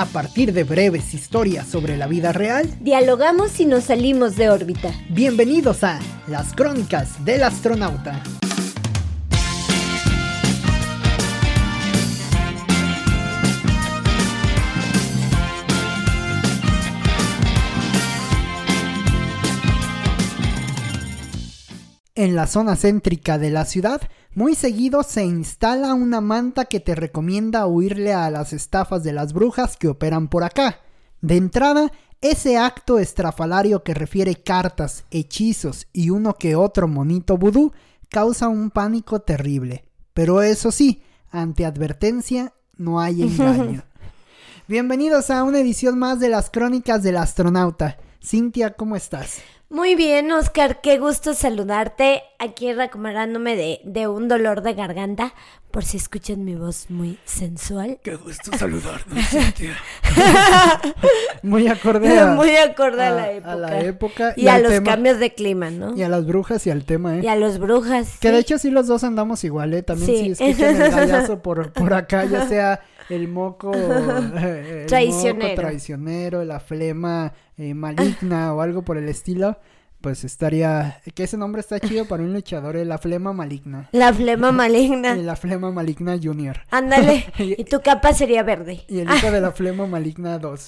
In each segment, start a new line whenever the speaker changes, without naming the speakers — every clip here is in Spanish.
A partir de breves historias sobre la vida real,
dialogamos y nos salimos de órbita.
Bienvenidos a Las Crónicas del Astronauta. En la zona céntrica de la ciudad, muy seguido se instala una manta que te recomienda huirle a las estafas de las brujas que operan por acá. De entrada, ese acto estrafalario que refiere cartas, hechizos y uno que otro monito vudú causa un pánico terrible. Pero eso sí, ante advertencia no hay engaño. Bienvenidos a una edición más de las Crónicas del Astronauta. Cintia, ¿cómo estás?
Muy bien, Oscar, qué gusto saludarte. Aquí recuperándome de, de, un dolor de garganta, por si escuchan mi voz muy sensual.
Qué gusto saludarnos, Cintia. muy acorde a,
Muy acorde a, la época.
A la época.
Y, a los cambios de clima, ¿no?
Y a las brujas y al tema, ¿eh?
Y a los brujas.
Que de hecho sí los dos andamos igual, ¿eh? También sí. si escuchan el gallazo por, por acá, ya sea el moco, el
traicionero.
Moco traicionero, la flema eh, maligna o algo por el estilo, pues estaría, que ese nombre está chido para un luchador, eh, la flema maligna.
La flema maligna.
la flema maligna junior.
Ándale, y tu capa sería verde.
Y el hijo de la flema maligna 2.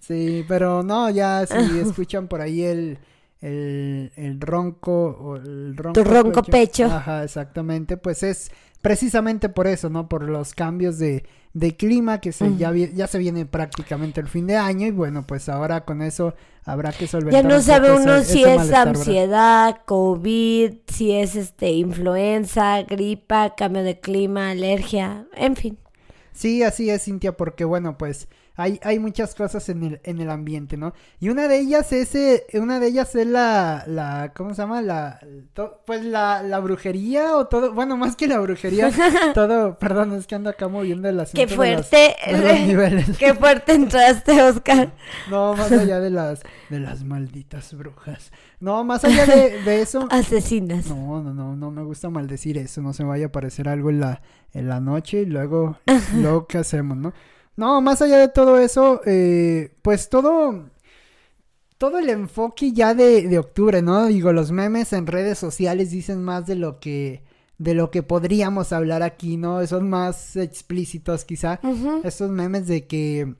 sí, pero no, ya si escuchan por ahí el... El, el ronco o el ronco
tu ronco pecho.
Ajá, exactamente, pues es precisamente por eso, ¿no? Por los cambios de, de clima que se, ya, ya se viene prácticamente el fin de año y bueno, pues ahora con eso habrá que solventar.
Ya no sabe uno si es ansiedad, COVID, si es este influenza, gripa, cambio de clima, alergia, en fin.
Sí, así es, Cintia, porque bueno, pues hay, hay muchas cosas en el, en el ambiente, ¿no? Y una de ellas es, eh, una de ellas es la, la, ¿cómo se llama? La, pues la, la brujería o todo, bueno, más que la brujería, todo, perdón, es que ando acá moviendo el asunto
Qué fuerte,
de los, de los niveles.
Qué fuerte entraste, Oscar.
No, más allá de las, de las malditas brujas. No, más allá de, de eso.
Asesinas.
No, no, no, no me gusta maldecir eso, no se vaya a aparecer algo en la, en la noche y luego, luego, ¿qué hacemos, no? No, más allá de todo eso, eh, pues todo, todo el enfoque ya de, de, octubre, ¿no? Digo, los memes en redes sociales dicen más de lo que, de lo que podríamos hablar aquí, ¿no? Son más explícitos quizá. Estos memes de que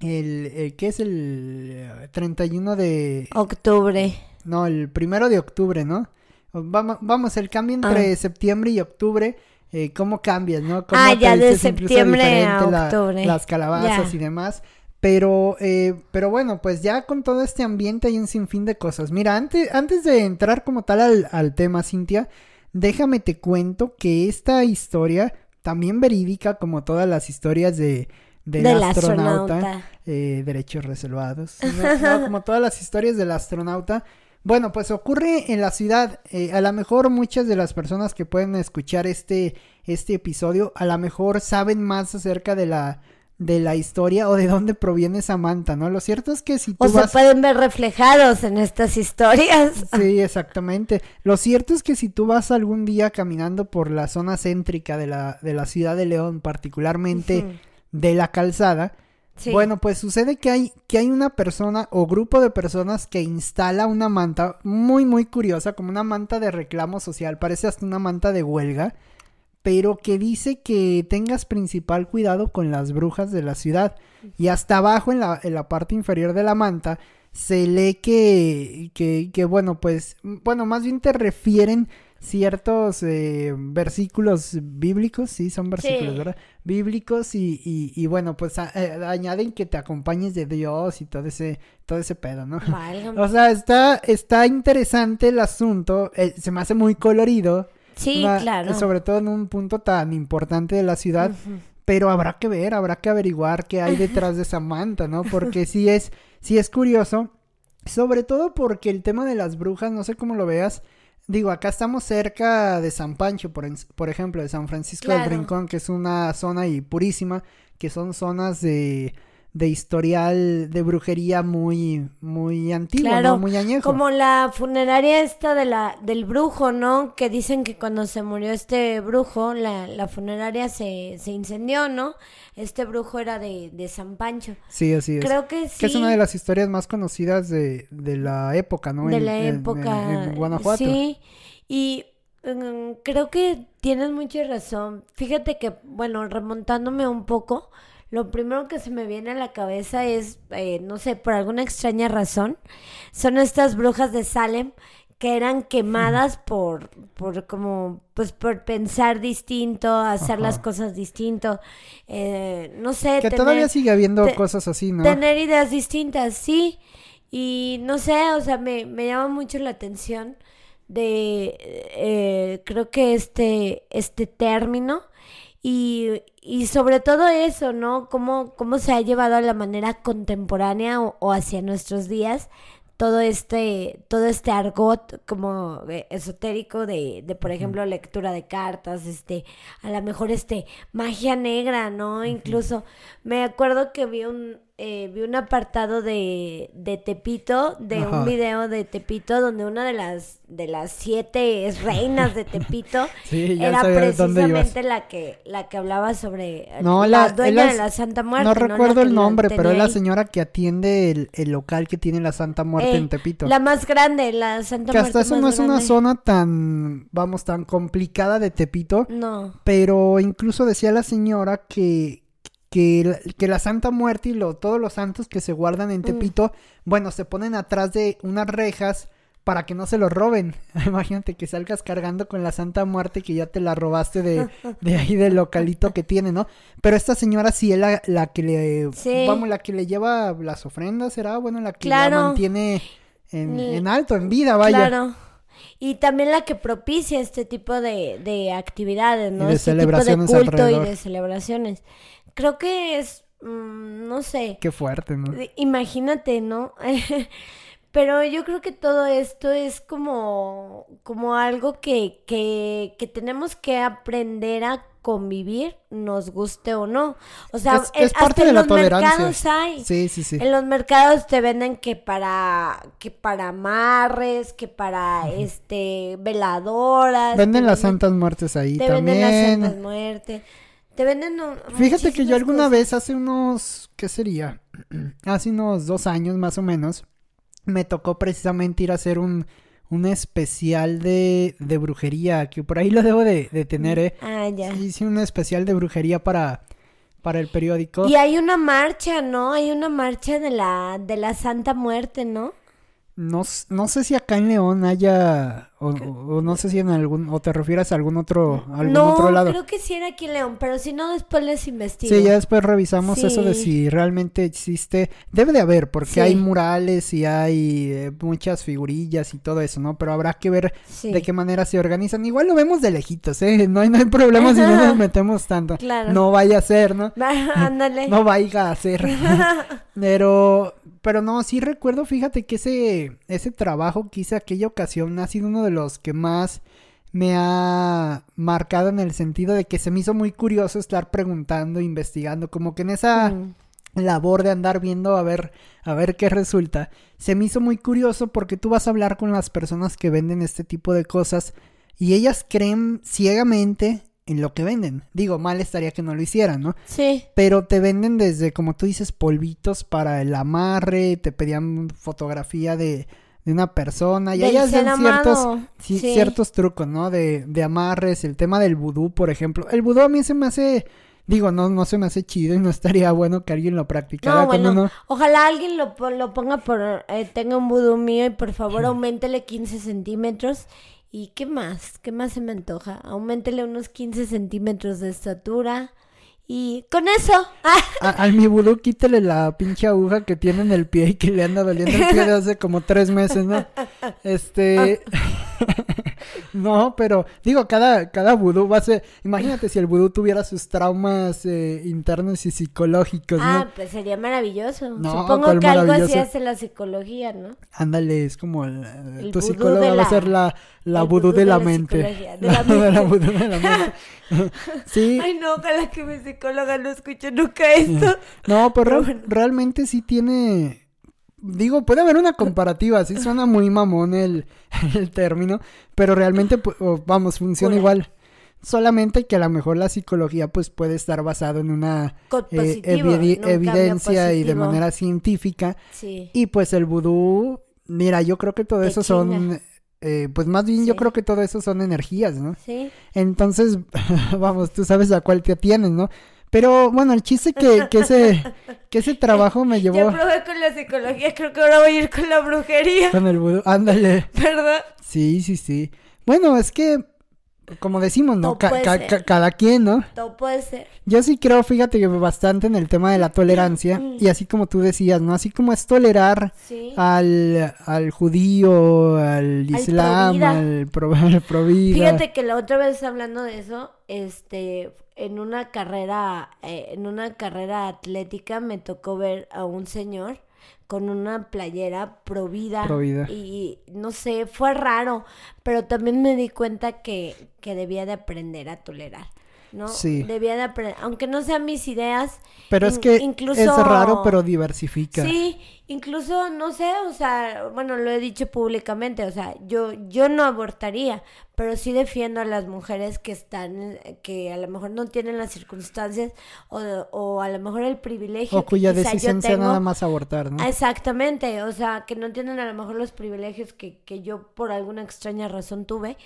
el, el ¿qué es el 31 de
octubre?
No, el primero de octubre, ¿no? Vamos, vamos el cambio entre ah. septiembre y octubre eh, cómo cambias, ¿no? Cómo
ah, ya de septiembre a octubre.
La, las calabazas y demás. Pero, eh, pero bueno, pues ya con todo este ambiente hay un sinfín de cosas. Mira, antes, antes de entrar como tal al, al tema, Cintia, déjame te cuento que esta historia, también verídica como todas las historias de, del,
del
astronauta,
astronauta.
Eh, derechos reservados, no, no, como todas las historias del astronauta, bueno, pues ocurre en la ciudad. Eh, a lo mejor muchas de las personas que pueden escuchar este, este episodio, a lo mejor saben más acerca de la, de la historia o de dónde proviene Samantha, ¿no? Lo cierto es que si tú
o
vas...
se pueden ver reflejados en estas historias.
Sí, exactamente. Lo cierto es que si tú vas algún día caminando por la zona céntrica de la, de la ciudad de León, particularmente uh -huh. de la calzada, Sí. Bueno, pues sucede que hay, que hay una persona o grupo de personas que instala una manta muy, muy curiosa, como una manta de reclamo social, parece hasta una manta de huelga, pero que dice que tengas principal cuidado con las brujas de la ciudad. Y hasta abajo, en la, en la parte inferior de la manta, se lee que, que, que, bueno, pues, bueno, más bien te refieren ciertos eh, versículos bíblicos, sí, son versículos, sí. ¿verdad? Bíblicos y, y, y bueno, pues a, eh, añaden que te acompañes de Dios y todo ese, todo ese pedo, ¿no?
Válgame.
O sea, está, está interesante el asunto, eh, se me hace muy colorido.
Sí,
una,
claro.
Sobre todo en un punto tan importante de la ciudad. Uh -huh. Pero habrá que ver, habrá que averiguar qué hay detrás de esa manta, ¿no? Porque sí es, sí es curioso. Sobre todo porque el tema de las brujas, no sé cómo lo veas, Digo, acá estamos cerca de San Pancho, por, por ejemplo, de San Francisco
claro.
del Rincón, que es una zona y purísima, que son zonas de, de historial de brujería muy, muy antiguo, ¿no? Muy añejo.
Como la funeraria esta de la, del brujo, ¿no? Que dicen que cuando se murió este brujo, la, la funeraria se, se incendió, ¿no? Este brujo era de, de San Pancho.
Sí, así es.
Creo que sí.
Que es una de las historias más conocidas de, de la época, ¿no?
De la época.
En, Guanajuato.
Sí, y mm, creo que tienes mucha razón. Fíjate que, bueno, remontándome un poco lo primero que se me viene a la cabeza es, eh, no sé, por alguna extraña razón, son estas brujas de Salem que eran quemadas por, por como, pues por pensar distinto, hacer las cosas distinto, eh, no sé.
Que todavía sigue habiendo cosas así, ¿no?
Tener ideas distintas, sí. Y no sé, o sea, me, me llama mucho la atención de, eh, creo que este, este término y, y sobre todo eso, ¿no? Cómo, cómo se ha llevado a la manera contemporánea o, hacia nuestros días todo este, todo este argot como eh, esotérico de, de, por ejemplo, lectura de cartas, este, a lo mejor este, magia negra, ¿no? Incluso me acuerdo que vi un, eh, vi un apartado de, de Tepito, de un video de Tepito, donde una de las de las siete reinas de Tepito era precisamente la que la que hablaba sobre la, dueña de la Santa Muerte.
No recuerdo el nombre, pero es la señora que atiende el, local que tiene la Santa Muerte eh, en Tepito.
La más grande, la Santa
que
Muerte.
Que hasta eso no es una zona tan, vamos, tan complicada de Tepito.
No.
Pero incluso decía la señora que que, que la Santa Muerte y lo, todos los santos que se guardan en mm. Tepito, bueno, se ponen atrás de unas rejas para que no se los roben. Imagínate que salgas cargando con la Santa Muerte que ya te la robaste de, de ahí del localito que tiene, ¿no? Pero esta señora sí es la, la que le, vamos, la que le lleva las ofrendas, será, bueno, la que la mantiene en, en, alto, en vida, vaya. Claro.
Y también la que propicia este tipo de, de actividades, ¿no? de este celebraciones tipo de culto y de celebraciones creo que es, mm, no sé.
Qué fuerte, ¿no?
Imagínate, ¿no? Pero yo creo que todo esto es como, como algo que, que, que tenemos que aprender a convivir, nos guste o no. O sea,
es, parte de en los
mercados hay.
Sí, sí, sí.
En los mercados te venden que para que para amarres, que para este veladoras.
Venden las santas muertes ahí
te
también.
Venden las santas muertes. Te venden
Fíjate que yo alguna vez hace unos, ¿qué sería? hace unos dos años más o menos, me tocó precisamente ir a hacer un, un especial de, de brujería, que por ahí lo debo de, de tener, ¿eh?
Ah, ya.
Hice un especial de brujería para, para el periódico.
Y hay una marcha, ¿no? Hay una marcha de la, de la Santa Muerte, ¿no?
No, no sé si acá en León haya, o, no sé si en algún, o te refieres a algún otro, algún otro lado.
No, creo que sí era aquí León, pero si no, después les investigo.
Sí, ya después revisamos eso de si realmente existe. Debe de haber, porque hay murales y hay eh, muchas figurillas y todo eso, ¿no? Pero habrá que ver de qué manera se organizan. Igual lo vemos de lejitos, ¿eh? No hay, no hay problema si no nos metemos tanto.
Claro.
No vaya a ser, ¿no?
Ándale.
no vaya a ser. pero pero no, sí recuerdo, fíjate que ese, ese trabajo que hice aquella ocasión ha sido uno de los que más me ha marcado en el sentido de que se me hizo muy curioso estar preguntando, investigando, como que en esa mm. labor de andar viendo a ver, a ver qué resulta, se me hizo muy curioso porque tú vas a hablar con las personas que venden este tipo de cosas y ellas creen ciegamente en lo que venden. Digo, mal estaría que no lo hicieran, ¿no?
Sí.
Pero te venden desde, como tú dices, polvitos para el amarre, te pedían fotografía de, de una persona y ahí hacen ciertos, ciertos trucos, ¿no? De, de amarres, el tema del vudú, por ejemplo. El vudú a mí se me hace... Digo, no, no se me hace chido y no estaría bueno que alguien lo practicara. No, bueno,
ojalá alguien lo, lo ponga por, eh, tenga un vudú mío y por favor aumentele 15 centímetros ¿Y qué más? ¿Qué más se me antoja? Aumentele unos 15 centímetros de estatura. Y con eso.
al mi vudú quítale la pinche aguja que tiene en el pie y que le anda doliendo el pie de hace como tres meses, ¿no? Este. no, pero digo, cada, cada vudú va a ser. Imagínate si el vudú tuviera sus traumas eh, internos y psicológicos, ¿no?
Ah, pues sería maravilloso. Supongo que algo así hace la psicología, ¿no?
Ándale, es como el, tu psicóloga va a ser la, la vudú de, la, mente. De la, la vudú de la mente.
sí. Ay, no, ojalá que mi psicóloga no escuche nunca esto.
no, pero, realmente sí tiene digo, puede haber una comparativa, sí suena muy mamón el, el término, pero realmente, vamos, funciona igual. Solamente que a lo mejor la psicología pues puede estar basado en una eh, evidencia y de manera científica. Sí. Y pues el vudú, mira, yo creo que todo eso son... Eh, pues más bien yo creo que todo eso son energías, ¿no? Sí. Entonces, vamos, tú sabes a cuál te atienes, ¿no? Pero bueno, el chiste que, que, ese, que ese trabajo me llevó.
Ya probé con la psicología, creo que ahora voy a ir con la brujería.
Con el vudú, ándale.
¿Verdad?
Sí, sí, sí. Bueno, es que como decimos, ¿no? cada quien, ¿no?
Todo puede ser.
Yo sí creo, fíjate que bastante en el tema de la tolerancia. Mm. Y así como tú decías, ¿no? Así como es tolerar al, al judío, al islam, al, pro,
Fíjate que la otra vez hablando de eso, este, en una carrera, eh, en una carrera atlética me tocó ver a un señor con una playera provida. Y no sé, fue raro, pero también me di cuenta que, que debía de aprender a tolerar. ¿no? Sí. Debía de aprender, aunque no sean mis ideas.
Pero es que incluso, es raro, pero diversifica.
Sí, incluso, no sé, o sea, bueno, lo he dicho públicamente, o sea, yo, yo no abortaría, pero sí defiendo a las mujeres que están, que a lo mejor no tienen las circunstancias o, o a lo mejor el privilegio.
O cuya decisión sea nada más abortar, ¿no?
Exactamente, o sea, que no tienen a lo mejor los privilegios que, que yo por alguna extraña razón tuve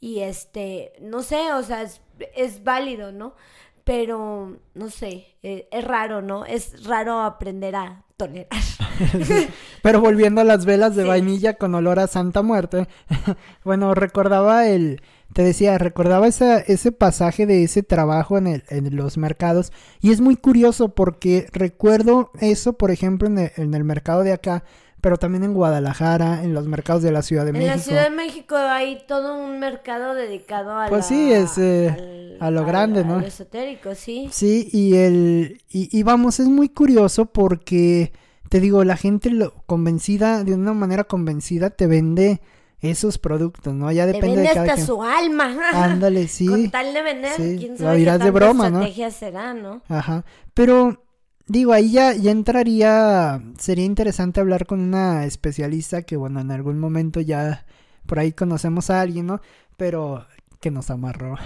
y este, no sé, o sea, es, es válido, ¿no? Pero, no sé, eh, es raro, ¿no? Es raro aprender a tolerar.
Pero volviendo a las velas de vainilla con olor a Santa Muerte, bueno, recordaba el, te decía, recordaba ese, ese pasaje de ese trabajo en, el, en los mercados y es muy curioso porque recuerdo eso, por ejemplo, en en el mercado de acá, pero también en Guadalajara, en los mercados de la Ciudad de México.
En la Ciudad de México hay todo un mercado dedicado a
Pues sí, es eh, a lo grande, ¿no?
esotérico, sí.
Sí, y el y, y, vamos, es muy curioso porque te digo, la gente lo, convencida, de una manera convencida te vende esos productos, ¿no? Ya depende de cada
hasta su alma.
Ándale, sí.
Con tal de vender,
quién sabe lo dirás de broma, ¿no?
será, ¿no?
Ajá. Pero Digo, ahí ya, ya entraría, sería interesante hablar con una especialista que, bueno, en algún momento ya por ahí conocemos a alguien, ¿no? Pero que nos amarró.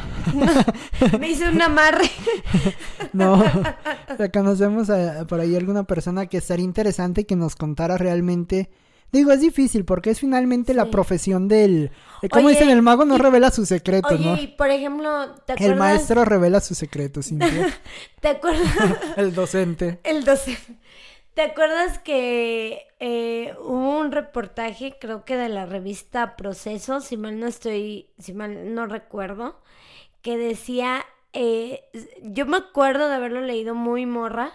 Me hizo un amarre.
no, o conocemos a, por ahí alguna persona que estaría interesante que nos contara realmente Digo, es difícil porque es finalmente la profesión del... Eh, como dicen, el mago no revela sus secretos,
oye,
¿no?
y por ejemplo, ¿te
acuerdas? El maestro revela sus secretos.
¿Te acuerdas?
el docente.
El docente. ¿Te acuerdas que eh, hubo un reportaje, creo que de la revista Proceso, si mal no estoy, si mal no recuerdo, que decía, eh, yo me acuerdo de haberlo leído muy morra,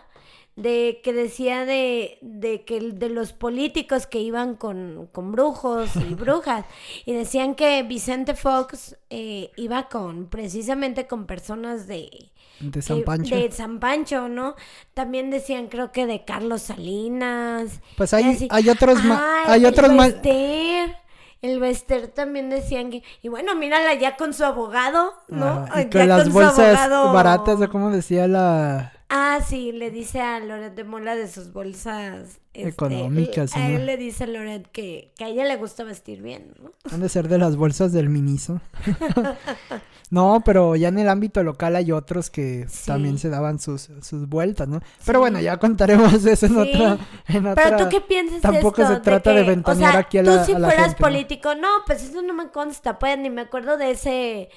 de que decía de, de que de los políticos que iban con, con brujos y brujas y decían que Vicente Fox eh, iba con precisamente con personas de
de San Pancho.
de San Pancho no también decían creo que de Carlos Salinas.
Pues hay, hay otros más hay otros más
el Bester también decían que, y bueno, mírala ya con su abogado, ¿no?
y con las bolsas baratas, o como decía la,
Ah, sí, le dice a Loret de Mola de sus bolsas
este, económicas.
a él le dice a Loret que, que, a ella le gusta vestir bien, ¿no?
Han de ser de las bolsas del Miniso. no, pero ya en el ámbito local hay otros que también se daban sus, sus vueltas, ¿no? Pero bueno, ya contaremos eso en, otra, en otra.
Pero tú qué piensas
Tampoco se trata de, ventanear aquí a la,
tú si fueras político, ¿no? pues eso no me consta, pues ni me acuerdo de ese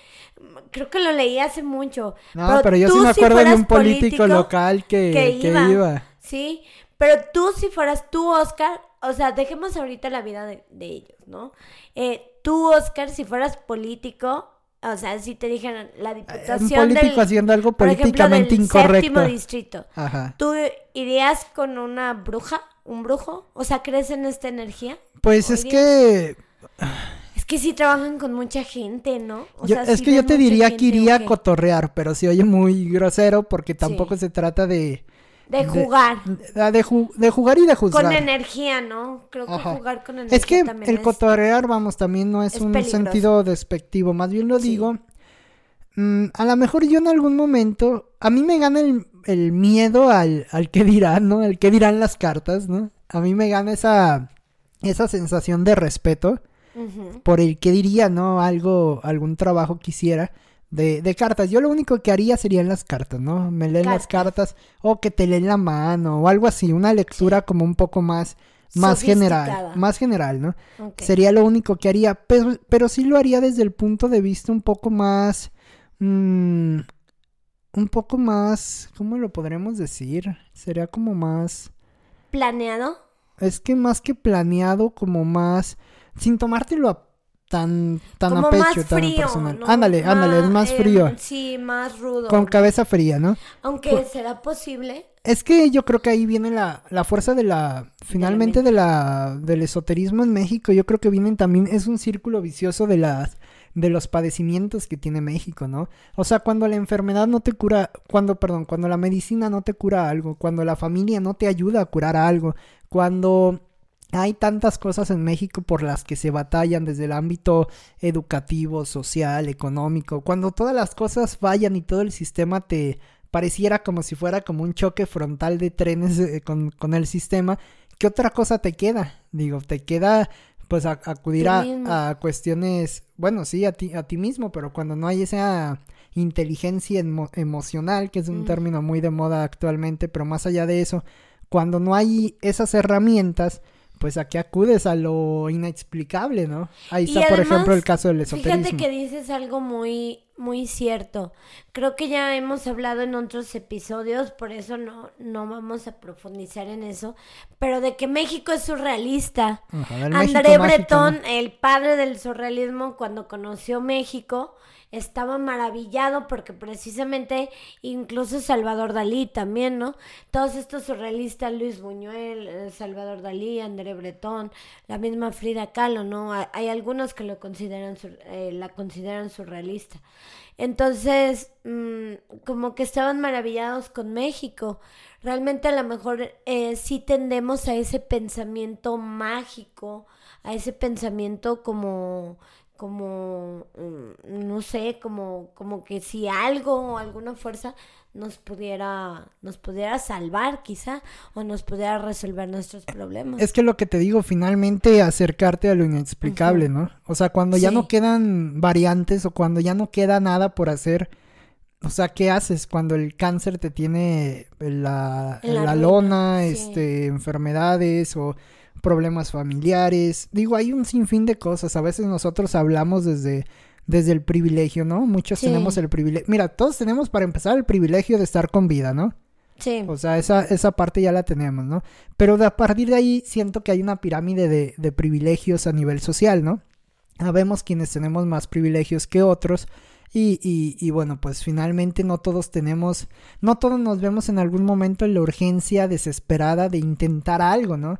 creo que lo leí hace mucho.
No, pero, yo sí me acuerdo de un político, local que, iba.
Sí, pero tú si fueras tú, Oscar, o sea, dejemos ahorita la vida de, ellos, ¿no? Eh, tú, Oscar, si fueras político, o sea, si te dijeran la diputación
Un político haciendo algo políticamente incorrecto.
séptimo distrito. Ajá. ¿Tú irías con una bruja, un brujo? O sea, ¿crees en esta energía?
Pues es que
que sí trabajan con mucha gente, ¿no?
O sea, es que yo te diría que iría a cotorrear, pero se oye muy grosero porque tampoco se trata de...
De jugar.
De, de, jugar y de juzgar.
Con energía, ¿no? Creo que jugar con energía.
Es que el cotorrear, vamos, también no es, un sentido despectivo. Más bien lo digo. Mm, a lo mejor yo en algún momento. A mí me gana el, miedo al, al que dirán, ¿no? El que dirán las cartas, ¿no? A mí me gana esa, esa sensación de respeto por el que diría, ¿no? Algo, algún trabajo quisiera de, de, cartas. Yo lo único que haría serían las cartas, ¿no? Me leen las cartas o que te leen la mano o algo así, una lectura como un poco más más general, más general, ¿no? Sería lo único que haría, pero, pero sí lo haría desde el punto de vista un poco más mm, un poco más, ¿cómo lo podremos decir? Sería como más
planeado.
Es que más que planeado, como más sin tomártelo a tan, tan a pecho, tan personal. Ándale, ándale, es más frío.
Em, sí, más rudo.
Con cabeza fría, ¿no?
Aunque será posible.
Es que yo creo que ahí viene la, la fuerza de la, finalmente de la, del esoterismo en México. Yo creo que vienen también, es un círculo vicioso de las, de los padecimientos que tiene México, ¿no? O sea, cuando la enfermedad no te cura, cuando, perdón, cuando la medicina no te cura algo, cuando la familia no te ayuda a curar algo, cuando hay tantas cosas en México por las que se batallan desde el ámbito educativo, social, económico. Cuando todas las cosas fallan y todo el sistema te pareciera como si fuera como un choque frontal de trenes eh, con, con, el sistema, ¿qué otra cosa te queda? Digo, te queda pues acudir a, cuestiones, bueno, sí, a ti, a ti mismo, pero cuando no hay esa inteligencia emocional, que es un mm. término muy de moda actualmente, pero más allá de eso, cuando no hay esas herramientas, pues aquí acudes a lo inexplicable, ¿no? Ahí está, por ejemplo, el caso del esoterismo.
Fíjate que dices algo muy, muy cierto. Creo que ya hemos hablado en otros episodios, por eso no, no vamos a profundizar en eso, pero de que México es surrealista. André Breton, el padre del surrealismo, cuando conoció México, estaba maravillado porque precisamente incluso Salvador Dalí también, ¿no? Todos estos surrealistas, Luis Buñuel, eh, Salvador Dalí, André Breton, la misma Frida Kahlo, ¿no? Hay, algunos que lo consideran, eh, la consideran surrealista. Entonces, mm, como que estaban maravillados con México. Realmente a lo mejor eh, sí tendemos a ese pensamiento mágico, a ese pensamiento como como, mm, no sé, como, como que si algo o alguna fuerza nos pudiera, nos pudiera salvar quizá, o nos pudiera resolver nuestros problemas.
Es que lo que te digo, finalmente acercarte a lo inexplicable, ¿no? O sea, cuando ya no quedan variantes o cuando ya no queda nada por hacer, o sea, ¿qué haces cuando el cáncer te tiene la, la, lona, este, enfermedades o problemas familiares. Digo, hay un sinfín de cosas. A veces nosotros hablamos desde, desde el privilegio, ¿no? Muchos tenemos el privilegio. Mira, todos tenemos para empezar el privilegio de estar con vida, ¿no?
Sí.
O sea, esa, esa parte ya la tenemos, ¿no? Pero de, a partir de ahí siento que hay una pirámide de, de privilegios a nivel social, ¿no? Sabemos quienes tenemos más privilegios que otros y, y, y, bueno, pues finalmente no todos tenemos, no todos nos vemos en algún momento en la urgencia desesperada de intentar algo, ¿no?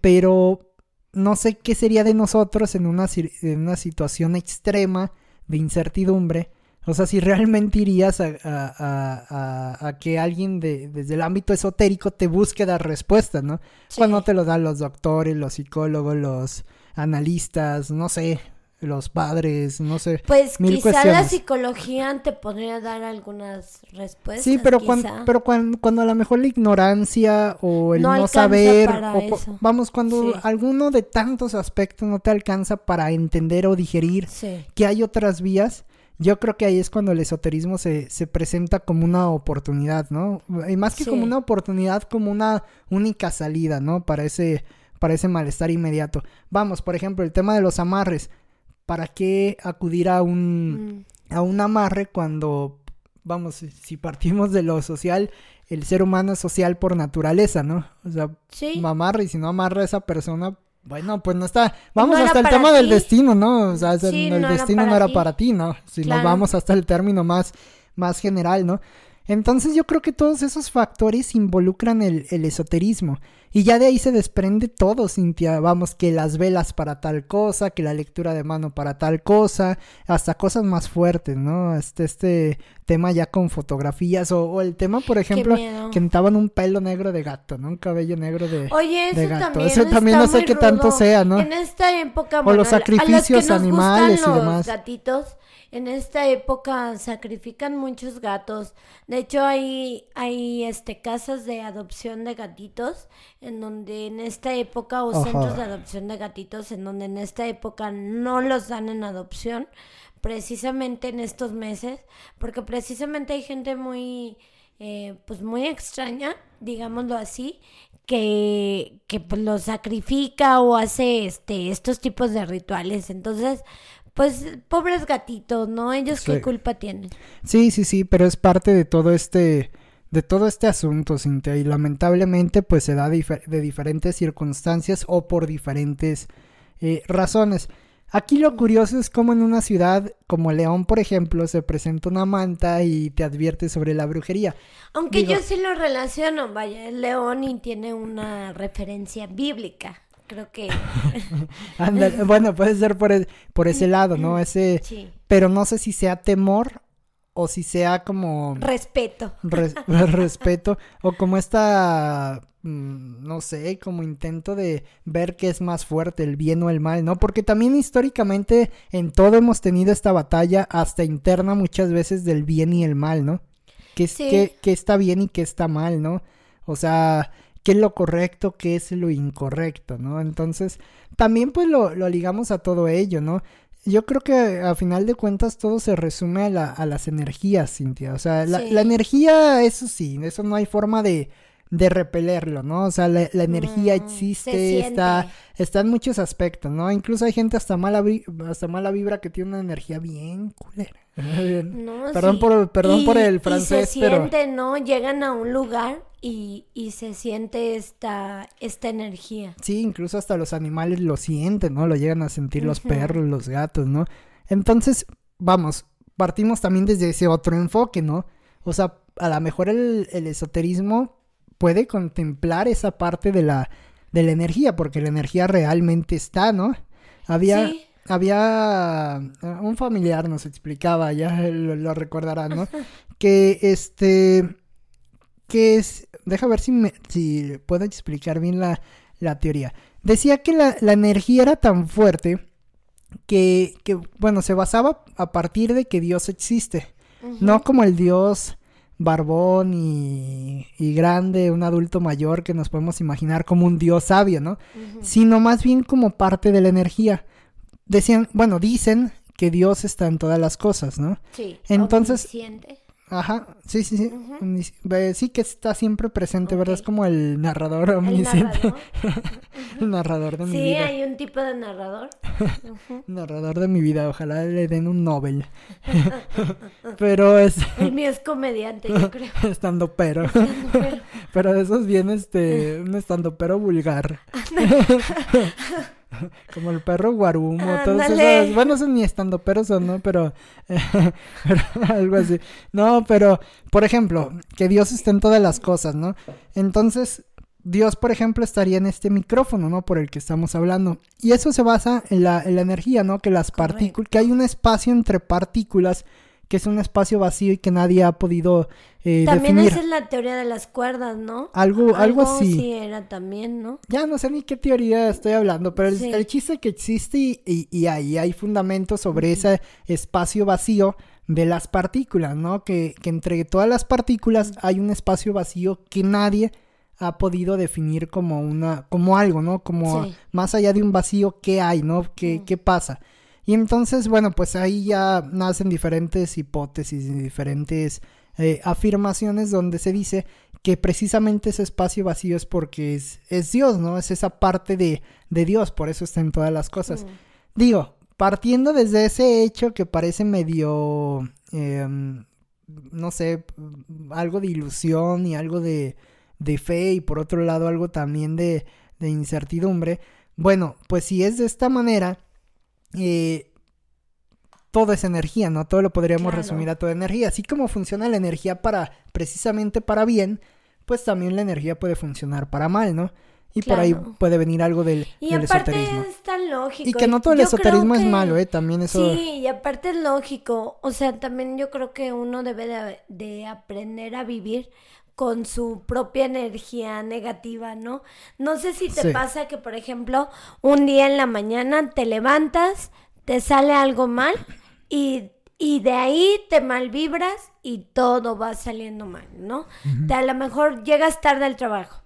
Pero no sé qué sería de nosotros en una, en una situación extrema de incertidumbre. O sea, si realmente irías a, a, a, que alguien de, desde el ámbito esotérico te busque dar respuestas, ¿no? Cuando te lo dan los doctores, los psicólogos, los analistas, no sé, los padres, no sé.
Pues quizá la psicología te podría dar algunas respuestas.
Sí, pero, cuando, pero cuando, cuando, a lo mejor la ignorancia o el no, saber, o, vamos, cuando alguno de tantos aspectos no te alcanza para entender o digerir que hay otras vías, yo creo que ahí es cuando el esoterismo se, se presenta como una oportunidad, ¿no? Y más que como una oportunidad, como una única salida, ¿no? Para ese, para ese malestar inmediato. Vamos, por ejemplo, el tema de los amarres ¿para qué acudir a un, mm. a un amarre cuando, vamos, si partimos de lo social, el ser humano es social por naturaleza, ¿no? O sea, ¿Sí? amarra y si no amarra a esa persona, bueno, pues no está. Vamos hasta el tema del destino, ¿no? O sea, el, destino no era para ti, ¿no? Si nos vamos hasta el término más, más general, ¿no? Entonces yo creo que todos esos factores involucran el, el, esoterismo. Y ya de ahí se desprende todo, Cintia. Vamos, que las velas para tal cosa, que la lectura de mano para tal cosa, hasta cosas más fuertes, ¿no? Este, este tema ya con fotografías, o, el tema, por ejemplo, que untaban un pelo negro de gato, ¿no? Un cabello negro de,
Oye, eso
gato.
También
eso también no sé qué tanto sea, ¿no?
En esta época,
o los sacrificios animales y demás.
gatitos en esta época sacrifican muchos gatos. De hecho, hay, hay este, casas de adopción de gatitos en donde en esta época, o centros de adopción de gatitos, en donde en esta época no los dan en adopción, precisamente en estos meses, porque precisamente hay gente muy, eh, pues muy extraña, digámoslo así, que, que pues, los sacrifica o hace este, estos tipos de rituales. Entonces, pues pobres gatitos, ¿no? Ellos qué culpa tienen.
Sí, sí, sí, pero es parte de todo este de todo este asunto, Cintia, y lamentablemente pues se da de diferentes circunstancias o por diferentes eh, razones. Aquí lo curioso es como en una ciudad como León, por ejemplo, se presenta una manta y te advierte sobre la brujería.
Aunque yo sí lo relaciono, vaya, León y tiene una referencia bíblica creo que...
bueno, puede ser por, por ese lado, ¿no? Ese... Sí. Pero no sé si sea temor o si sea como...
Respeto.
respeto. O como esta... Mm, no sé, como intento de ver qué es más fuerte, el bien o el mal, ¿no? Porque también históricamente en todo hemos tenido esta batalla hasta interna muchas veces del bien y el mal, ¿no? Que, es, que, que está bien y que está mal, ¿no? O sea, qué es lo correcto, qué es lo incorrecto, ¿no? Entonces, también pues lo, lo ligamos a todo ello, ¿no? Yo creo que a final de cuentas todo se resume a, la, a las energías, Cintia. O sea, la, la, energía, eso sí, eso no hay forma de, de repelerlo, ¿no? O sea, la, energía mm, existe, está, está en muchos aspectos, ¿no? Incluso hay gente hasta mala, hasta mala vibra que tiene una energía bien culera. perdón por, perdón por el francés,
y se siente, ¿no? Llegan a un lugar y, y se siente esta, esta energía.
Sí, incluso hasta los animales lo sienten, ¿no? Lo llegan a sentir los perros, los gatos, ¿no? Entonces, vamos, partimos también desde ese otro enfoque, ¿no? O sea, a lo mejor el, esoterismo puede contemplar esa parte de la, de la energía, porque la energía realmente está, ¿no? Había, había un familiar nos explicaba, ya lo, lo recordarán, ¿no? que este que es, deja ver si, me, si puedo explicar bien la, la teoría. Decía que la, la, energía era tan fuerte que, que, bueno, se basaba a partir de que Dios existe. No como el Dios barbón y, y, grande, un adulto mayor que nos podemos imaginar como un Dios sabio, ¿no? Sino más bien como parte de la energía. Decían, bueno, dicen que Dios está en todas las cosas, ¿no?
Sí.
Entonces, Ajá, sí, sí, sí. Sí que está siempre presente, ¿verdad? Es como el narrador omnisciente. ¿El narrador? el narrador de mi vida.
Sí, hay un tipo de narrador.
narrador de mi vida, ojalá le den un Nobel. pero es...
El mío es comediante, yo creo.
estando pero. pero de esos viene este, un estando pero vulgar. Como el perro guarumo, todos esos. Bueno, son ni estando pero son, ¿no? Pero, algo así. No, pero, por ejemplo, que Dios esté en todas las cosas, ¿no? Entonces, Dios, por ejemplo, estaría en este micrófono, ¿no? Por el que estamos hablando. Y eso se basa en la, en la energía, ¿no? Que las partículas, que hay un espacio entre partículas que es un espacio vacío y que nadie ha podido eh,
también esa es la teoría de las cuerdas, ¿no?
Algo, algo, así.
Sí, era también, ¿no?
Ya no sé ni qué teoría estoy hablando, pero el, chiste que existe y, y, ahí hay fundamentos sobre ese espacio vacío de las partículas, ¿no? Que, que entre todas las partículas hay un espacio vacío que nadie ha podido definir como una, como algo, ¿no? Como más allá de un vacío, ¿qué hay, no? ¿Qué, qué pasa? Y entonces, bueno, pues ahí ya nacen diferentes hipótesis y diferentes eh, afirmaciones donde se dice que precisamente ese espacio vacío es porque es, es Dios, ¿no? Es esa parte de, de, Dios, por eso está en todas las cosas. Mm. Digo, partiendo desde ese hecho que parece medio, em, no sé, algo de ilusión y algo de, de fe y por otro lado algo también de, de incertidumbre, bueno, pues si es de esta manera, eh, todo es energía, ¿no? Todo lo podríamos resumir a toda energía. Así como funciona la energía para, precisamente para bien, pues también la energía puede funcionar para mal, ¿no? Y por ahí puede venir algo del,
y aparte es tan lógico.
Y que no todo el esoterismo es malo, ¿eh? También eso...
Sí, y aparte es lógico. O sea, también yo creo que uno debe de, aprender a vivir con su propia energía negativa, ¿no? No sé si te pasa que, por ejemplo, un día en la mañana te levantas, te sale algo mal y, y de ahí te malvibras y todo va saliendo mal, ¿no? a lo mejor llegas tarde al trabajo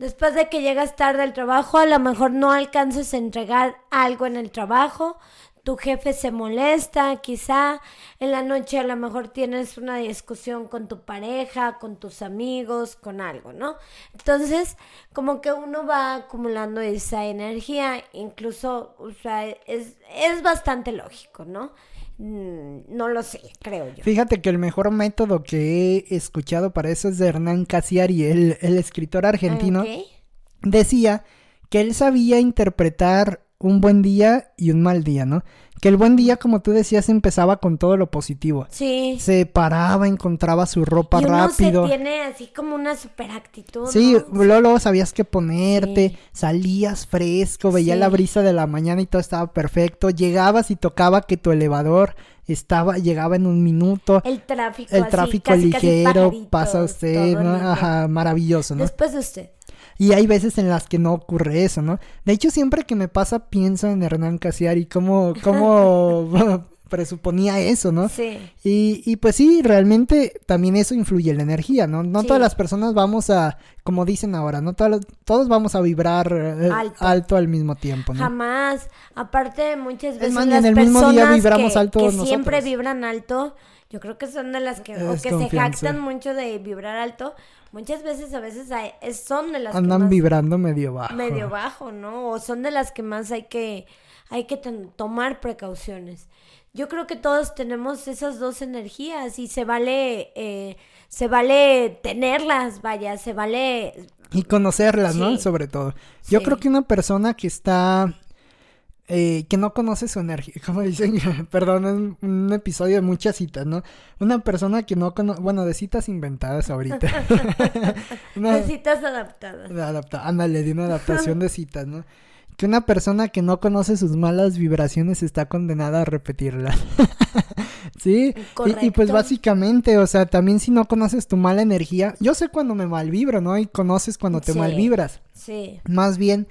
Después de que llegas tarde al trabajo, a lo mejor no alcanzas a entregar algo en el trabajo, tu jefe se molesta, quizá en la noche a lo mejor tienes una discusión con tu pareja, con tus amigos, con algo, ¿no? Entonces, como que uno va acumulando esa energía, incluso, o sea, es, es bastante lógico, ¿no? Mm, no lo sé, creo yo.
Fíjate que el mejor método que he escuchado para eso es de Hernán Casiari, el, el escritor argentino. Decía que él sabía interpretar un buen día y un mal día, ¿no? Que el buen día, como tú decías, empezaba con todo lo positivo.
Sí.
Se paraba, encontraba su ropa y uno rápido.
Se tiene así como una super actitud.
Sí, luego, sabías que ponerte, salías fresco, veía la brisa de la mañana y todo estaba perfecto. Llegabas y tocaba que tu elevador estaba, llegaba en un minuto.
El tráfico.
El tráfico ligero, pasa usted, ¿no? Ajá, maravilloso, ¿no?
Después de usted.
Y hay veces en las que no ocurre eso, ¿no? De hecho, siempre que me pasa pienso en Hernán Casiari, cómo, cómo presuponía eso, ¿no?
Sí.
Y, y pues sí, realmente también eso influye en la energía, ¿no? No todas las personas vamos a, como dicen ahora, no todos, todos vamos a vibrar eh, alto. al mismo tiempo, ¿no?
Jamás. Aparte, muchas veces las en el mismo día vibramos alto que siempre vibran alto, yo creo que son de las que, o que se jactan mucho de vibrar alto, muchas veces a veces son de las
andan que más, vibrando medio bajo.
medio bajo no o son de las que más hay que hay que tomar precauciones. Yo creo que todos tenemos esas dos energías y se vale eh, se vale tenerlas vaya se vale
y conocerlas no sobre todo. Yo creo que una persona que está eh, que no conoce su energía, como dicen, perdón, es un episodio de muchas citas, ¿no? Una persona que no conoce, bueno, de citas inventadas ahorita.
de citas adaptadas.
Adapta ándale, de una adaptación de citas, ¿no? Que una persona que no conoce sus malas vibraciones está condenada a repetirlas. ¿Sí? Y, y, pues básicamente, o sea, también si no conoces tu mala energía, yo sé cuando me malvibro, ¿no? Y conoces cuando te malvibras.
Sí.
Más bien,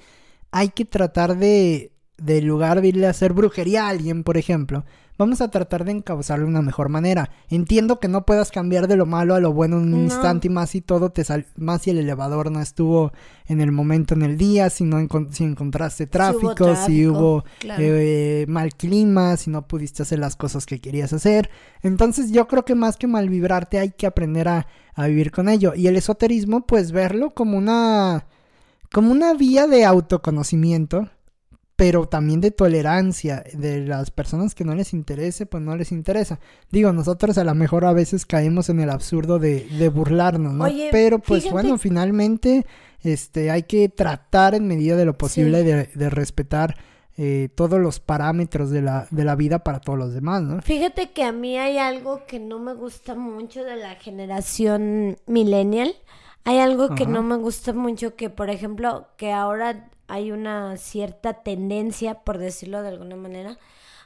hay que tratar de del lugar de irle a hacer brujería a alguien, por ejemplo, vamos a tratar de encauzarlo de una mejor manera. Entiendo que no puedas cambiar de lo malo a lo bueno en un instante y más si todo te sal más si el elevador no estuvo en el momento en el día, si no si encontraste tráfico, si hubo, eh, mal clima, si no pudiste hacer las cosas que querías hacer. Entonces yo creo que más que mal vibrarte hay que aprender a, a vivir con ello. Y el esoterismo, pues verlo como una como una vía de autoconocimiento pero también de tolerancia de las personas que no les interese, pues no les interesa. Digo, nosotros a lo mejor a veces caemos en el absurdo de, de burlarnos, ¿no? pero pues bueno, finalmente este hay que tratar en medida de lo posible de, respetar eh, todos los parámetros de la, de la vida para todos los demás, ¿no?
Fíjate que a mí hay algo que no me gusta mucho de la generación millennial. Hay algo que no me gusta mucho que, por ejemplo, que ahora hay una cierta tendencia, por decirlo de alguna manera,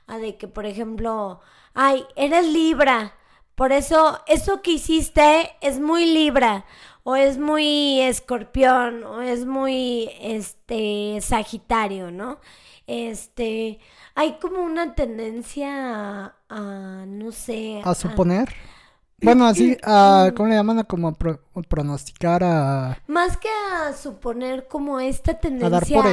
a de que, por ejemplo, ay, eres Libra, por eso eso que hiciste es muy Libra, o es muy Escorpión, o es muy, este, Sagitario, ¿no? Este, hay como una tendencia a, no sé.
A suponer. Bueno, así, uh, ¿cómo le llaman? A como pronosticar a...
Más que a suponer como esta tendencia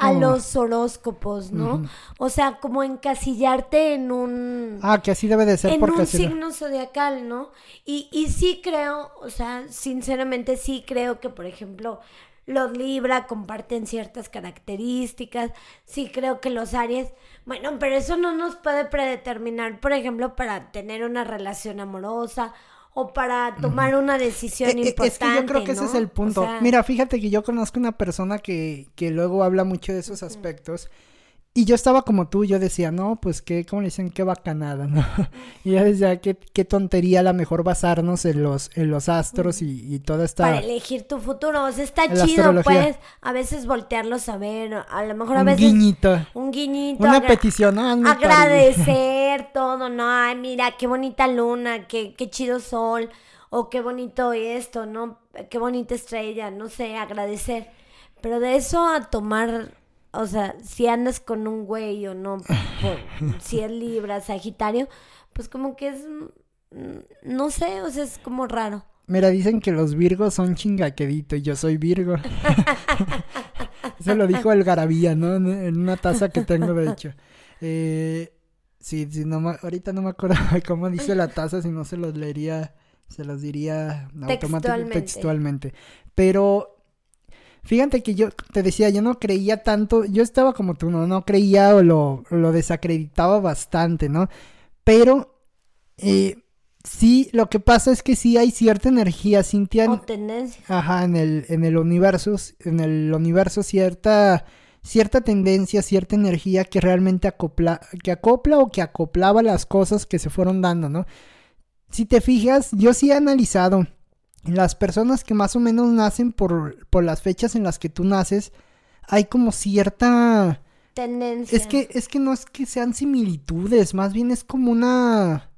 a, los horóscopos, ¿no? O sea, como encasillarte en un...
Ah, que así debe de ser
en un signo zodiacal, ¿no? Y, y sí creo, o sea, sinceramente sí creo que, por ejemplo, los Libra comparten ciertas características. Sí creo que los Aries, bueno, pero eso no nos puede predeterminar, por ejemplo, para tener una relación amorosa o para tomar una decisión importante. Eh, es que yo
creo que ese es el punto. Mira, fíjate que yo conozco una persona que, que luego habla mucho de esos aspectos y yo estaba como tú, yo decía, no, pues qué, ¿cómo le dicen? Qué bacanada, ¿no? Y yo decía, qué, qué tontería a lo mejor basarnos en los, en los astros y, y toda esta...
Para elegir tu futuro, o sea, está chido, pues, a veces voltearlos a ver, a lo mejor a veces...
Un guiñito.
Un guiñito.
Una petición, ¿no?
Agradecer todo, ¿no? Ay, mira, qué bonita luna, qué, qué chido sol, o qué bonito esto, ¿no? Qué bonita estrella, no sé, agradecer. Pero de eso a tomar o sea, si andas con un güey o no, si es Libra, Sagitario, pues como que es, mm, no sé, o sea, es como raro.
Mira, dicen que los virgos son chingaquedito y yo soy virgo. Eso lo dijo el Garabía, ¿no? En una taza que tengo, de hecho. Eh, sí, sí, no ahorita no me acuerdo cómo dice la taza, si no se los leería, se los diría automáticamente, textualmente. Pero Fíjate que yo te decía, yo no creía tanto, yo estaba como tú, no, no creía o lo, lo desacreditaba bastante, ¿no? Pero eh, sí, lo que pasa es que sí hay cierta energía, Cintia.
O tendencia.
Ajá, en el, en el universo, en el universo cierta, cierta tendencia, cierta energía que realmente acopla, que acopla o que acoplaba las cosas que se fueron dando, ¿no? Si te fijas, yo sí he analizado las personas que más o menos nacen por, por las fechas en las que tú naces, hay como cierta
tendencia.
Es que, es que no es que sean similitudes, más bien es como una.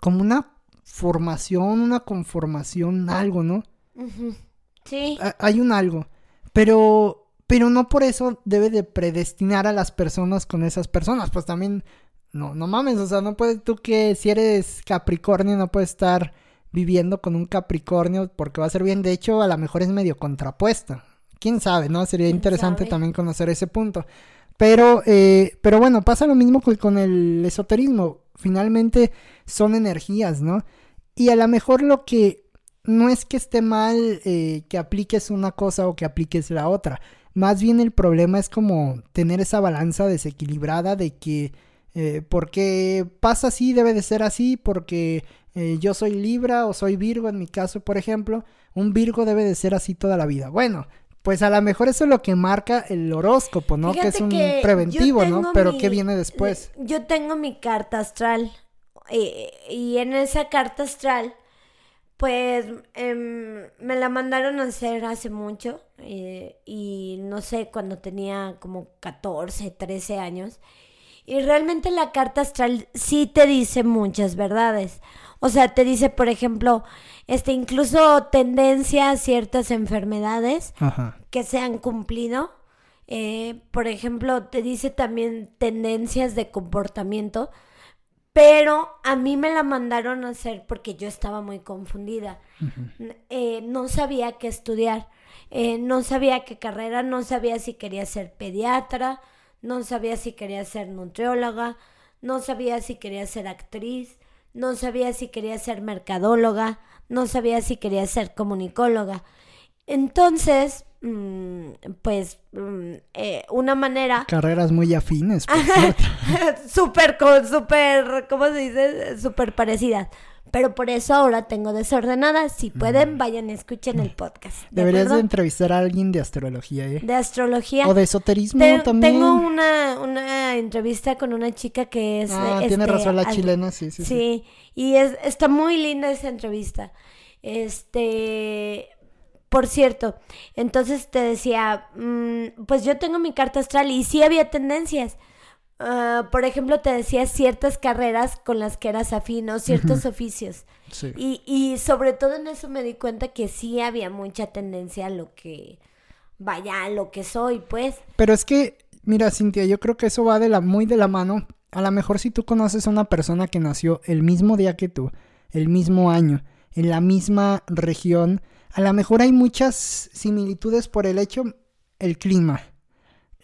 como una formación, una conformación, algo, ¿no?
Sí.
hay un algo. Pero. Pero no por eso debe de predestinar a las personas con esas personas. Pues también. No, no mames. O sea, no puedes. Tú que si eres Capricornio, no puedes estar viviendo con un Capricornio porque va a ser bien. De hecho, a lo mejor es medio contrapuesta. Quién sabe, ¿no? Sería interesante también conocer ese punto. Pero, eh, pero bueno, pasa lo mismo con el esoterismo. Finalmente son energías, ¿no? Y a lo mejor lo que no es que esté mal eh, que apliques una cosa o que apliques la otra. Más bien el problema es como tener esa balanza desequilibrada de que eh, porque pasa así, debe de ser así, porque eh, yo soy Libra o soy Virgo en mi caso, por ejemplo, un Virgo debe de ser así toda la vida. Bueno, pues a lo mejor eso es lo que marca el horóscopo, ¿no? que es un preventivo, ¿no? Pero ¿qué viene después?
Yo tengo mi carta astral eh, y en esa carta astral, pues em, me la mandaron a hacer hace mucho eh, y no sé, cuando tenía como 14, 13 años. Y realmente la carta astral sí te dice muchas verdades. O sea, te dice, por ejemplo, este, incluso tendencia a ciertas enfermedades que se han cumplido. Eh, por ejemplo, te dice también tendencias de comportamiento. Pero a mí me la mandaron a hacer porque yo estaba muy confundida. Eh, no sabía qué estudiar. Eh, no sabía qué carrera, no sabía si quería ser pediatra, no sabía si quería ser nutrióloga, no sabía si quería ser actriz, no sabía si quería ser mercadóloga, no sabía si quería ser comunicóloga. Entonces, mm, pues, mm, eh, una manera...
Carreras muy afines.
súper, súper, ¿cómo se dice? Súper parecidas. Pero por eso ahora tengo desordenadas. Si pueden, vayan y escuchen el podcast.
Deberías de entrevistar a alguien de astrología, ¿eh?
De astrología.
O de esoterismo también.
Tengo una, una entrevista con una chica que es...
Ah, tiene este, razón la chilena, sí, sí,
sí. Sí, y es, está muy linda esa entrevista. Este... Por cierto, entonces te decía, mm, pues yo tengo mi carta astral y sí había tendencias. Ah, por ejemplo, te decía ciertas carreras con las que eras afín, o ciertos oficios. Y, y sobre todo en eso me di cuenta que sí había mucha tendencia a lo que, vaya, a lo que soy, pues.
Pero es que, mira, Cintia, yo creo que eso va de la, muy de la mano. A lo mejor si tú conoces a una persona que nació el mismo día que tú, el mismo año, en la misma región, a lo mejor hay muchas similitudes por el hecho, el clima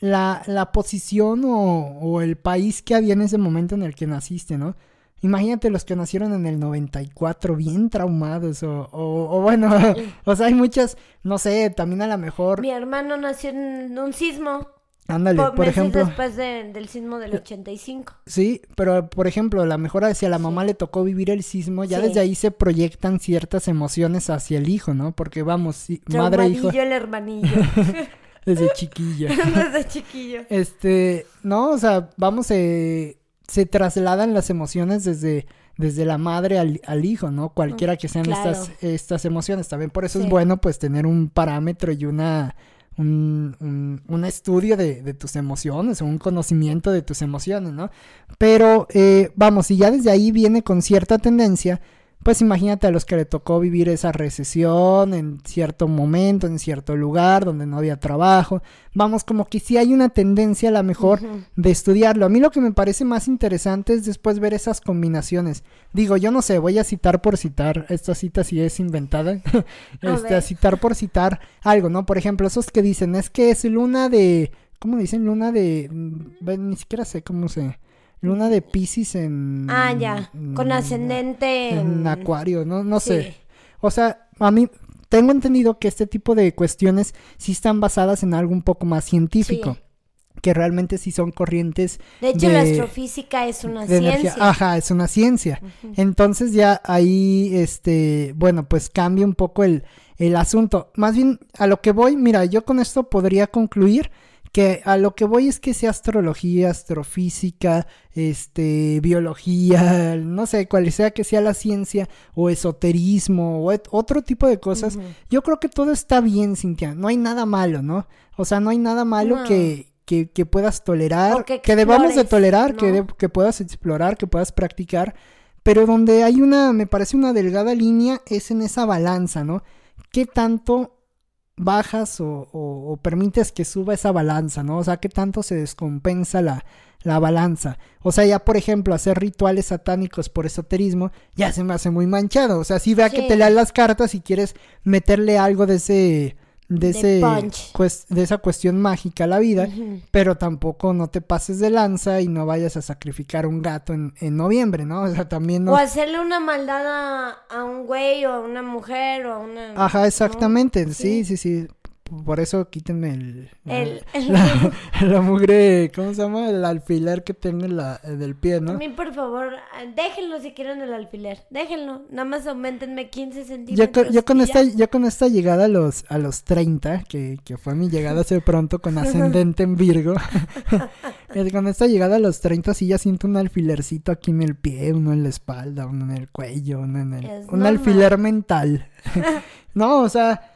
la, la posición o, o, el país que había en ese momento en el que naciste, ¿no? Imagínate los que nacieron en el 94 bien traumados o, o, bueno, o sea, hay muchas, no sé, también a lo mejor...
Mi hermano nació en un sismo.
Ándale, por, ejemplo.
después del sismo del 85.
Sí, pero por ejemplo, a lo mejor si a la mamá le tocó vivir el sismo, ya desde ahí se proyectan ciertas emociones hacia el hijo, ¿no? Porque vamos, sí, madre e hijo.
el hermanillo.
Desde chiquillo.
Desde chiquillo.
Este, no, o sea, vamos, eh, se trasladan las emociones desde, desde la madre al, al hijo, ¿no? Cualquiera que sean estas, estas emociones. También por eso es bueno, pues, tener un parámetro y una un, un, estudio de, de, tus emociones o un conocimiento de tus emociones, ¿no? Pero eh, vamos, si ya desde ahí viene con cierta tendencia, pues imagínate a los que le tocó vivir esa recesión en cierto momento, en cierto lugar, donde no había trabajo. Vamos, como que sí hay una tendencia a la mejor de estudiarlo. A mí lo que me parece más interesante es después ver esas combinaciones. Digo, yo no sé, voy a citar por citar, esta cita si es inventada, este, a citar por citar algo, ¿no? Por ejemplo, esos que dicen, es que es luna de, ¿cómo dicen? Luna de, mm, ni siquiera sé cómo se Luna de Pisces en...
Ah, ya. Con ascendente
en... Acuario, no, no sé. O sea, a mí tengo entendido que este tipo de cuestiones sí están basadas en algo un poco más científico. Que realmente sí son corrientes.
De hecho, la astrofísica es una ciencia.
Ajá, es una ciencia. Entonces ya ahí, este, bueno, pues cambia un poco el, el asunto. Más bien, a lo que voy, mira, yo con esto podría concluir que a lo que voy es que sea astrología, astrofísica, este, biología, no sé, cual sea que sea la ciencia o esoterismo o otro tipo de cosas, yo creo que todo está bien, Cintia, no hay nada malo, ¿no? O sea, no hay nada malo que, que, que, puedas tolerar, que, debamos de tolerar, que, que puedas explorar, que puedas practicar, pero donde hay una, me parece una delgada línea es en esa balanza, ¿no? ¿Qué tanto bajas o, permites que suba esa balanza, ¿no? O sea, ¿qué tanto se descompensa la, la balanza? O sea, ya por ejemplo, hacer rituales satánicos por esoterismo ya se me hace muy manchado. O sea, si vea que te lean las cartas y quieres meterle algo de ese de, ese de esa cuestión mágica a la vida, pero tampoco no te pases de lanza y no vayas a sacrificar un gato en, en noviembre, ¿no? O sea, también no...
O hacerle una maldad a, un güey o a una mujer o a una...
Ajá, exactamente, sí, sí, sí. Por eso quítenme el,
el,
la, mugre, ¿cómo se llama? El alfiler que tengo la, del pie, ¿no?
A mí, por favor, déjenlo si quieren el alfiler. Déjenlo. Nada más aumentenme 15 centímetros.
Yo, con, esta, yo con esta llegada a los, a los 30, que, que fue mi llegada hace pronto con ascendente en Virgo. con esta llegada a los 30 sí ya siento un alfilercito aquí en el pie, uno en la espalda, uno en el cuello, uno en el... un alfiler mental. no, o sea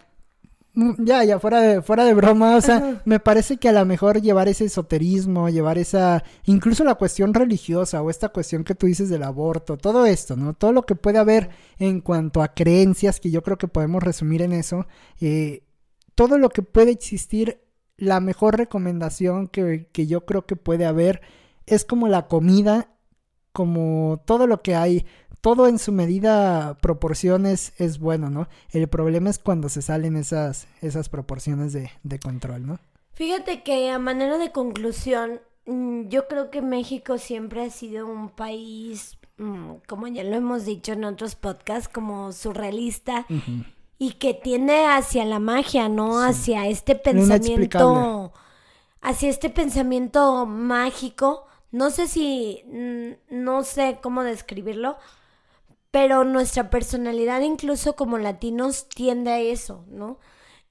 ya, ya, fuera de, fuera de broma, o sea, me parece que a lo mejor llevar ese esoterismo, llevar esa, incluso la cuestión religiosa o esta cuestión que tú dices del aborto, todo esto, ¿no? Todo lo que puede haber en cuanto a creencias, que yo creo que podemos resumir en eso, eh, todo lo que puede existir, la mejor recomendación que, que yo creo que puede haber es como la comida, como todo lo que hay todo en su medida proporciones es bueno, ¿no? El problema es cuando se salen esas, esas proporciones de, de control, ¿no?
Fíjate que a manera de conclusión, mm, yo creo que México siempre ha sido un país, mm, como ya lo hemos dicho en otros podcasts, como surrealista. Y que tiene hacia la magia, ¿no? Hacia este pensamiento. Hacia este pensamiento mágico. No sé si. Mm, no sé cómo describirlo pero nuestra personalidad incluso como latinos tiende a eso, ¿no?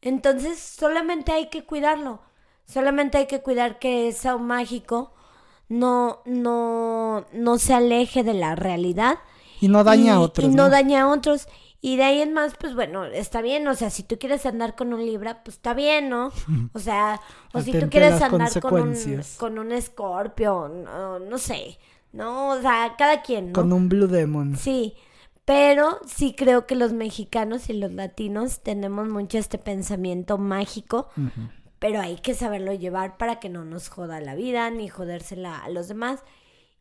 Entonces solamente hay que cuidarlo, solamente hay que cuidar que eso mágico no, no, no se aleje de la realidad.
Y no daña a otros.
Y no, daña a otros. Y de ahí en más, pues bueno, está bien, o sea, si tú quieres andar con un Libra, pues está bien, ¿no? O sea, o si tú quieres andar con un, con un Scorpio, no, no sé, ¿no? O sea, cada quien, ¿no?
Con un Blue Demon.
Sí, pero sí creo que los mexicanos y los latinos tenemos mucho este pensamiento mágico, pero hay que saberlo llevar para que no nos joda la vida ni jodérsela a los demás.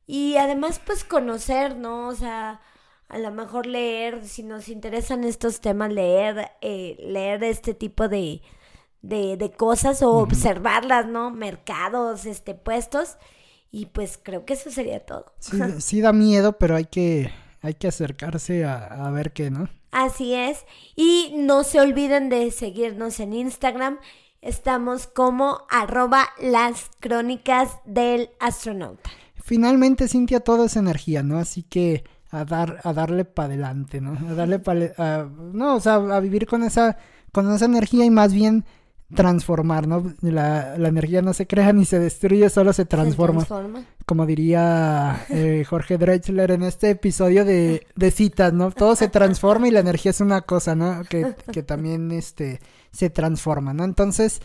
Y además, pues conocer, ¿no? O sea, a lo mejor leer, si nos interesan estos temas, leer, eh, leer este tipo de, de, cosas o observarlas, ¿no? Mercados, este, puestos. Y pues creo que eso sería todo.
sí da miedo, pero hay que hay que acercarse a, ver qué, ¿no?
Así es. Y no se olviden de seguirnos en Instagram. Estamos como arroba las crónicas del astronauta.
Finalmente, Cintia, todo es energía, ¿no? Así que a dar, a darle para adelante, ¿no? A darle pa no, o sea, a vivir con esa, con esa energía y más bien transformar, ¿no? La, energía no se crea ni se destruye, solo se transforma. Como diría eh, Jorge Drexler en este episodio de, de, citas, ¿no? Todo se transforma y la energía es una cosa, ¿no? Que, que también este, se transforma, ¿no? Entonces,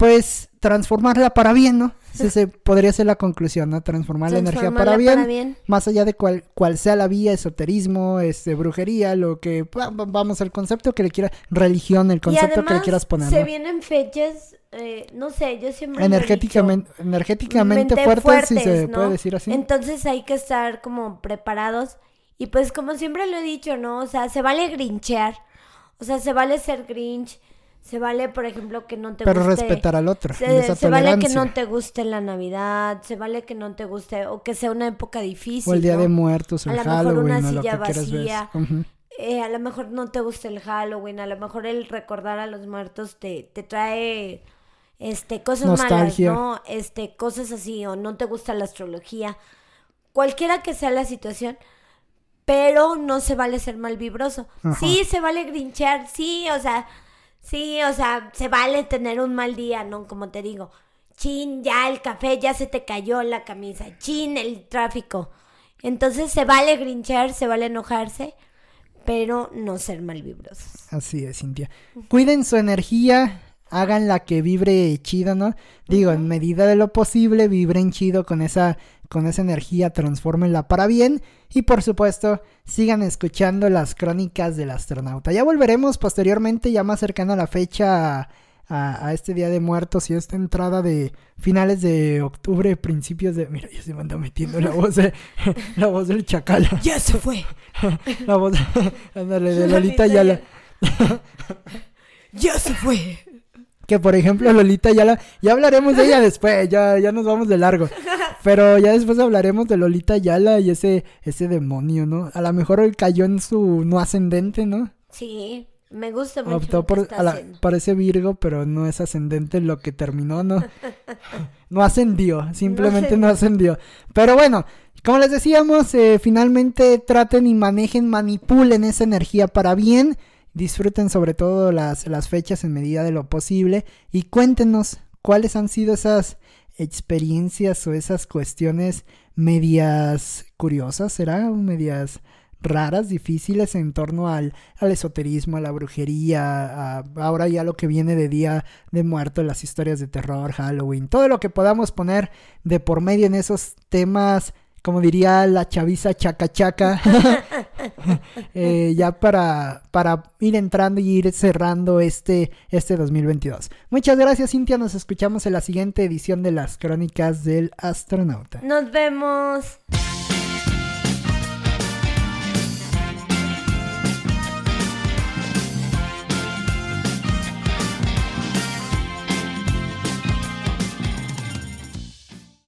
pues transformarla para bien, ¿no? Ese podría ser la conclusión, ¿no? Transformar la energía para bien, más allá de cual, cual sea la vía, esoterismo, este, brujería, lo que, vamos al concepto que le quiera, religión, el concepto que le quieras poner.
Se vienen fechas, eh, no sé, yo siempre.
Energéticamente, energéticamente fuertes, si se puede decir así.
Entonces hay que estar como preparados. Y pues como siempre lo he dicho, ¿no? O sea, se vale grinchear. O sea, se vale ser grinch se vale, por ejemplo, que no te
Pero respetar al otro.
Se, vale que no te guste la Navidad, se vale que no te guste, o que sea una época difícil.
O el Día de Muertos, el
a lo mejor una silla vacía. Eh, a lo mejor no te gusta el Halloween, a lo mejor el recordar a los muertos te, te trae este cosas malas, ¿no? Este, cosas así, o no te gusta la astrología. Cualquiera que sea la situación, pero no se vale ser mal vibroso. Sí, se vale grinchear, sí, o sea, Sí, o sea, se vale tener un mal día, ¿no? Como te digo. Chin, ya el café, ya se te cayó la camisa. Chin, el tráfico. Entonces se vale grinchar, se vale enojarse, pero no ser malvibrosos.
Así es, Cintia. Cuiden su energía, hagan la que vibre chido, ¿no? Digo, en medida de lo posible, vibren chido con esa, con esa energía, transfórmenla para bien. Y por supuesto, sigan escuchando las crónicas del astronauta. Ya volveremos posteriormente, ya más cercano a la fecha, a, este Día de Muertos y esta entrada de finales de octubre, principios de... Mira, ya se me anda metiendo la voz, la voz del chacal.
Ya se fue.
la voz, ándale, de Lolita Yala.
ya se fue.
Que por ejemplo Lolita Yala, ya hablaremos de ella después, ya, ya nos vamos de largo. Pero ya después hablaremos de Lolita Yala y ese, ese demonio, ¿no? A lo mejor cayó en su no ascendente, ¿no?
Sí, me gusta mucho. Optó por,
parece Virgo, pero no es ascendente lo que terminó, ¿no? no ascendió, simplemente no ascendió. Pero bueno, como les decíamos, eh, finalmente traten y manejen, manipulen esa energía para bien. Disfruten sobre todo las, las fechas en medida de lo posible y cuéntenos cuáles han sido esas experiencias o esas cuestiones medias curiosas, ¿será? Medias raras, difíciles en torno al, al esoterismo, a la brujería, ahora ya lo que viene de Día de Muerto, las historias de terror, Halloween, todo lo que podamos poner de por medio en esos temas como diría la chaviza chaca chaca, eh, ya para, para ir entrando y ir cerrando este, este 2022. Muchas gracias Cintia, nos escuchamos en la siguiente edición de las crónicas del astronauta.
Nos vemos.